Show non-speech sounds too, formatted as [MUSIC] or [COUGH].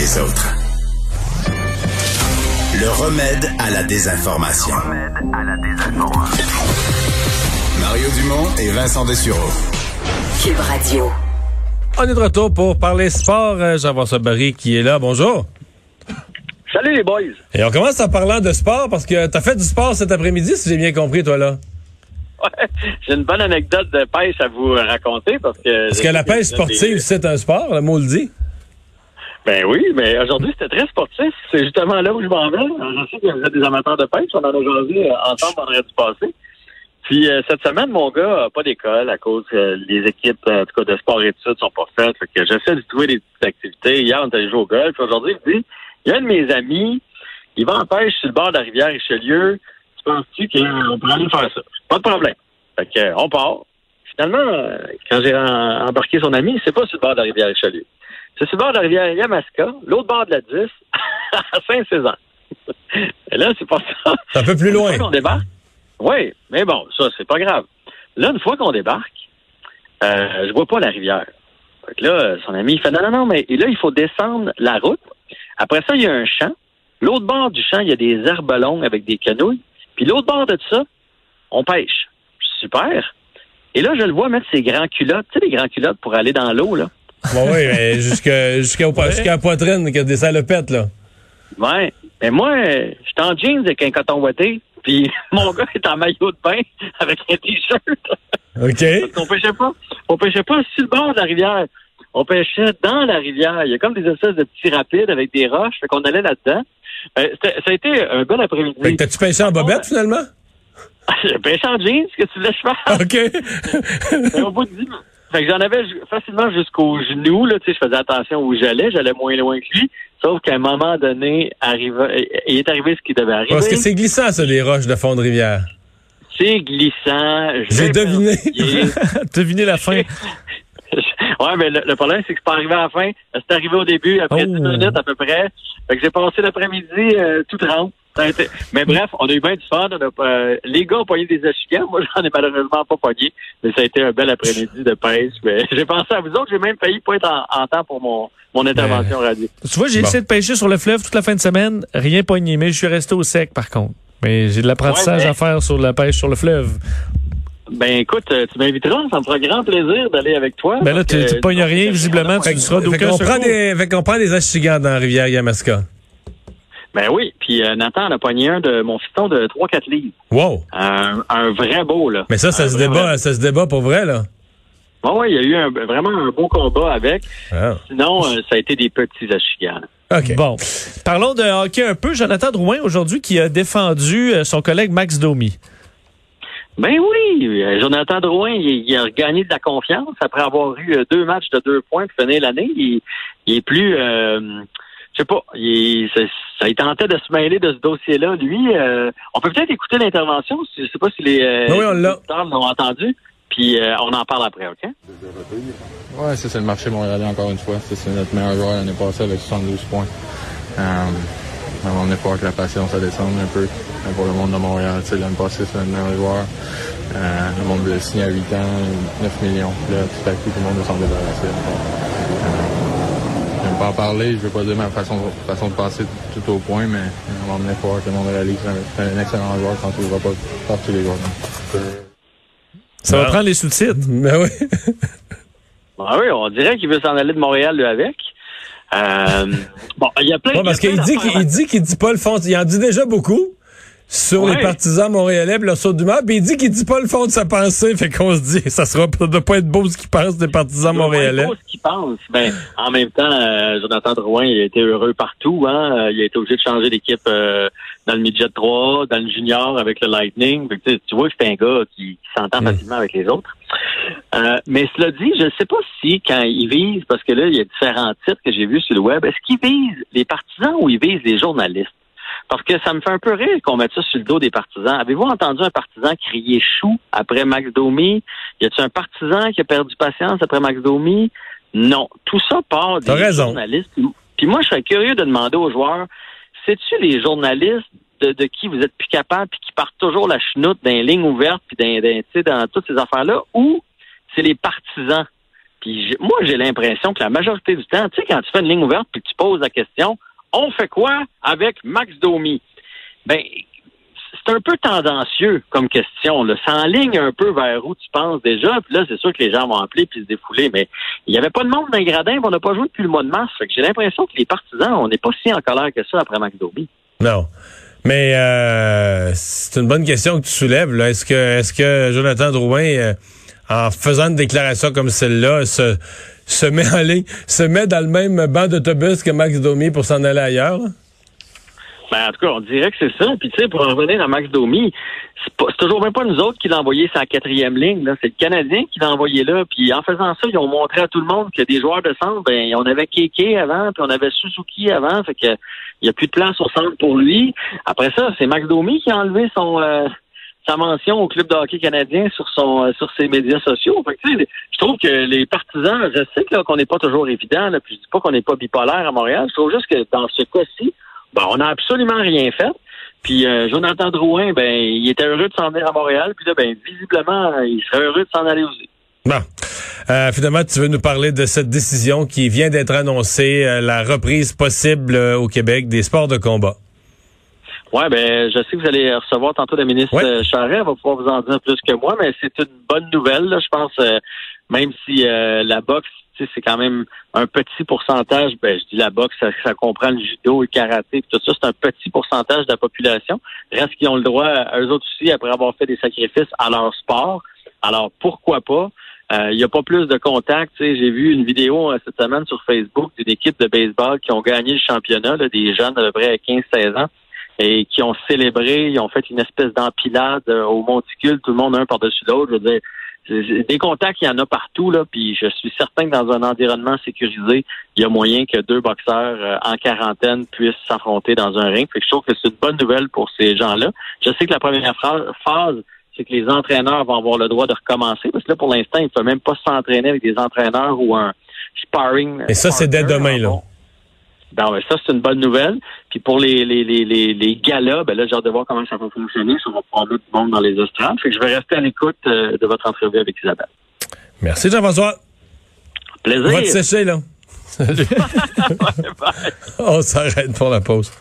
les autres. Le remède à la désinformation. Mario Dumont et Vincent Dessureau. Cube Radio. On est de retour pour parler sport. Euh, Jean-François Barry qui est là. Bonjour. Salut les boys. Et on commence en parlant de sport parce que tu as fait du sport cet après-midi, si j'ai bien compris, toi, là. [LAUGHS] Ouais, j'ai une bonne anecdote de pêche à vous raconter parce que. Parce que la pêche sportive, c'est un sport, le mot le dit. Ben oui, mais aujourd'hui, c'était très sportif. C'est justement là où je m'en vais. Je sais que vous êtes des amateurs de pêche. On en a jasé ensemble vendredi passé. Puis euh, cette semaine, mon gars n'a pas d'école à cause que les équipes en tout cas de sport et études sont pas faites. Fait j'essaie de trouver des petites activités. Hier, on allé jouer au golf. Aujourd'hui, il me dit, il y a un de mes amis, il va en pêche sur le bord de la rivière Richelieu. Tu penses-tu qu'on pourrait aller faire ça? Pas de problème. Fait que, euh, on part. Finalement, euh, quand j'ai embarqué son ami, c'est pas sur le bord de la rivière Richelieu. C'est sur le bord de la rivière Yamaska, l'autre bord de la 10, [LAUGHS] à Saint-Césaire. Et là, c'est pas ça. C'est un peu plus loin. Une fois qu'on débarque, oui, mais bon, ça, c'est pas grave. Là, une fois qu'on débarque, euh, je vois pas la rivière. Fait que là, son ami, il fait non, non, non, mais et là, il faut descendre la route. Après ça, il y a un champ. L'autre bord du champ, il y a des longues avec des canouilles. Puis l'autre bord de ça, on pêche. Super. Et là, je le vois mettre ses grands culottes, tu sais, les grands culottes pour aller dans l'eau, là. Bon, oui, mais jusqu'à jusqu'à au- jusqu'à la poitrine, des salopettes, là. Ouais. Mais moi, je suis en jeans avec un coton ouaté, puis [LAUGHS] mon gars est en maillot de bain avec un t-shirt. OK. On pêchait pas. On pêchait pas sur le bord de la rivière. On pêchait dans la rivière. Il y a comme des espèces de petits rapides avec des roches. Fait qu'on allait là-dedans. Euh, ça a été un Fait après-midi. t'as-tu pêché en bobette, finalement? [LAUGHS] J'ai pêché en jeans, ce que tu voulais que je fasse? OK. Au bout de minutes. Fait que j'en avais facilement jusqu'aux genoux, là, tu sais, je faisais attention où j'allais, j'allais moins loin que lui. Sauf qu'à un moment donné, arriva- il est arrivé ce qui devait arriver. Parce que c'est glissant, ça, les roches de fond de rivière. C'est glissant. J'ai deviné. [LAUGHS] Devinez la fin. [LAUGHS] Ouais, mais le, le problème, c'est que c'est pas arrivé à la fin. C'est arrivé au début, après Oh. 10 minutes à peu près. Fait que j'ai passé l'après-midi euh, tout trempe. Ça a été- Mais bref, on a eu bien du fun. On a, euh, les gars ont pogné des achigas. Moi, j'en ai malheureusement pas pogné. Mais ça a été un bel après-midi de pêche. Mais [LAUGHS] j'ai pensé à vous autres. J'ai même failli pas être en, en temps pour mon, mon intervention radio. Tu vois, j'ai Bon. essayé de pêcher sur le fleuve toute la fin de semaine. Rien pogné, mais je suis resté au sec, par contre. Mais j'ai de l'apprentissage Ouais, mais- à faire sur la pêche sur le fleuve. Ben écoute, euh, tu m'inviteras. Ça me fera grand plaisir d'aller avec toi. Ben là, tu, pognes rien, visiblement. Tu seras d'aucun prend secours. des, fait qu'on prend des achigans dans la rivière Yamaska. Ben oui. Puis euh, Nathan en a pogné un de mon fiston de 3-4 livres. Wow. Un, un vrai beau, là. Mais ça, ça Un se vrai, débat, vrai. ça se débat pour vrai, là. Bon, ouais, il y a eu un- vraiment un beau combat avec. Ah. Sinon, euh, ça a été des petits achigans. OK. Bon. Parlons de hockey un peu. Jonathan Drouin, aujourd'hui, qui a défendu euh, son collègue Max Domi. Ben oui, Jonathan Drouin, il, il a gagné de la confiance après avoir eu deux matchs de deux points pour finir l'année. Il, il est plus, euh, sais pas, il, ça, ça, il tentait de se mêler de ce dossier-là. Lui, euh, on peut peut-être écouter l'intervention. Je sais pas si les, euh, Oui, l'ont entendu. Puis euh, on en parle après, OK? Ouais, ça, c'est le marché montréalais encore une fois. Ça, C'est notre meilleur joueur l'année passée avec 72 points. On est pas que la patience à descendre un peu pour le monde de Montréal. Tu sais, L'année passée, c'est notre meilleur joueur. Euh, le monde l'a signé à 8 ans, 9 millions. Là, tout à coup, tout le monde veut s'en débarrasser. Pas en parler, je veux pas dire ma façon, façon de passer tout au point, mais on va emmener voir que le monde de la Ligue, c'est un, excellent joueur quand on ne trouvera pas par tous les joueurs. Ça va prendre les sous-titres. [LAUGHS] Ben oui. Ah oui, on dirait qu'il veut s'en aller de Montréal, lui, avec. Euh, bon, il y a plein Bon, parce qu'il dit qu'il il dit qu'il dit pas le fond. Il en dit déjà beaucoup sur Ouais. les partisans montréalais puis leur saut d'humeur. Puis il dit qu'il dit pas le fond de sa pensée. Fait qu'on se dit, ça sera ça doit pas être beau ce qu'il pense des partisans montréalais. pas être ce qu'il pense. Ben, en même temps, euh, Jonathan Drouin, il a été heureux partout. Hein? Euh, Il a été obligé de changer d'équipe euh, dans le midget 3, dans le junior avec le Lightning. Fait que, tu sais, tu vois que c'est un gars qui, qui s'entend Mm. facilement avec les autres. Euh, mais cela dit, je ne sais pas si quand il vise, parce que là, il y a différents titres que j'ai vus sur le web, est-ce qu'il vise les partisans ou il vise les journalistes? Parce que ça me fait un peu rire qu'on mette ça sur le dos des partisans. Avez-vous entendu un partisan crier chou après Max Domi? Y a-t-il un partisan qui a perdu patience après Max Domi? Non. Tout ça part des raison. journalistes. Puis moi, je serais curieux de demander aux joueurs, c'est-tu les journalistes de, de qui vous êtes plus capable puis qui partent toujours la chenoute dans les lignes ouvertes puis dans, dans, tu sais, dans toutes ces affaires-là ou c'est les partisans? Puis j'ai- moi, j'ai l'impression que la majorité du temps, tu sais, quand tu fais une ligne ouverte puis que tu poses la question, on fait quoi avec Max Domi? Ben, c'est un peu tendancieux comme question. Là. Ça enligne un peu vers où tu penses déjà. Puis là, c'est sûr que les gens vont appeler puis se défouler. Mais il n'y avait pas de monde dans les gradins. On n'a pas joué depuis le mois de mars. J'ai l'impression que les partisans, on n'est pas si en colère que ça après Max Domi. Non. Mais euh, c'est une bonne question que tu soulèves. Est-ce que est-ce que Jonathan Drouin, euh, en faisant une déclaration comme celle-là, se, met se met dans le même banc d'autobus que Max Domi pour s'en aller ailleurs? Ben, en tout cas, on dirait que c'est ça. Puis, tu sais, pour en revenir à Max Domi, c'est toujours même pas nous autres qui l'a envoyé sa quatrième ligne. C'est le Canadien qui l'a envoyé là. Puis, en faisant ça, ils ont montré à tout le monde que des joueurs de centre, ben, on avait Keke avant, puis on avait Suzuki avant. Fait que il n'y a plus de place au centre pour lui. Après ça, c'est Max Domi qui a enlevé son euh, sa mention au club de hockey canadien sur son euh, sur ses médias sociaux. Fait que, je trouve que les partisans, je sais qu'on n'est pas toujours évident, là, puis je dis pas qu'on n'est pas bipolaire à Montréal. Je trouve juste que dans ce cas-ci, ben, on n'a absolument rien fait. Puis euh, Jonathan Drouin, ben, il était heureux de s'en venir à Montréal. Puis là, ben, visiblement, euh, il serait heureux de s'en aller aussi. Bon. Euh, finalement, tu veux nous parler de cette décision qui vient d'être annoncée, euh, la reprise possible euh, au Québec des sports de combat. Ouais, ben, je sais que vous allez recevoir tantôt la ministre Ouais. euh, Charest. Elle va pouvoir vous en dire plus que moi, mais c'est une bonne nouvelle, là, je pense. euh, même si euh, la boxe, c'est quand même un petit pourcentage. Ben, je dis la boxe, ça, ça comprend le judo, le karaté, puis tout ça. C'est un petit pourcentage de la population. Reste qu'ils ont le droit, eux autres aussi, après avoir fait des sacrifices à leur sport. Alors, pourquoi pas? Euh, Il n'y a pas plus de contacts. J'ai vu une vidéo euh, cette semaine sur Facebook d'une équipe de baseball qui ont gagné le championnat, là, des jeunes à peu près 15-16 ans et qui ont célébré, ils ont fait une espèce d'empilade euh, au monticule, tout le monde un par-dessus l'autre. Je veux dire, des contacts, il y en a partout, là, puis je suis certain que dans un environnement sécurisé, il y a moyen que deux boxeurs euh, en quarantaine puissent s'affronter dans un ring. Fait que je trouve que c'est une bonne nouvelle pour ces gens-là. Je sais que la première phase, c'est que les entraîneurs vont avoir le droit de recommencer, parce que là, pour l'instant, ils ne peuvent même pas s'entraîner avec des entraîneurs ou un sparring. Et ça, c'est dès demain, là. Bon. Ben ouais, ça, c'est une bonne nouvelle. Puis pour les, les, les, les, les galas, ben là, j'ai hâte de voir comment ça va fonctionner. Ça va prendre du monde dans les estrades. Fait que je vais rester à l'écoute euh, de votre entrevue avec Isabelle. Merci, Jean-François. Plaisir. On va te sécher, là. [LAUGHS] Salut. On s'arrête pour la pause.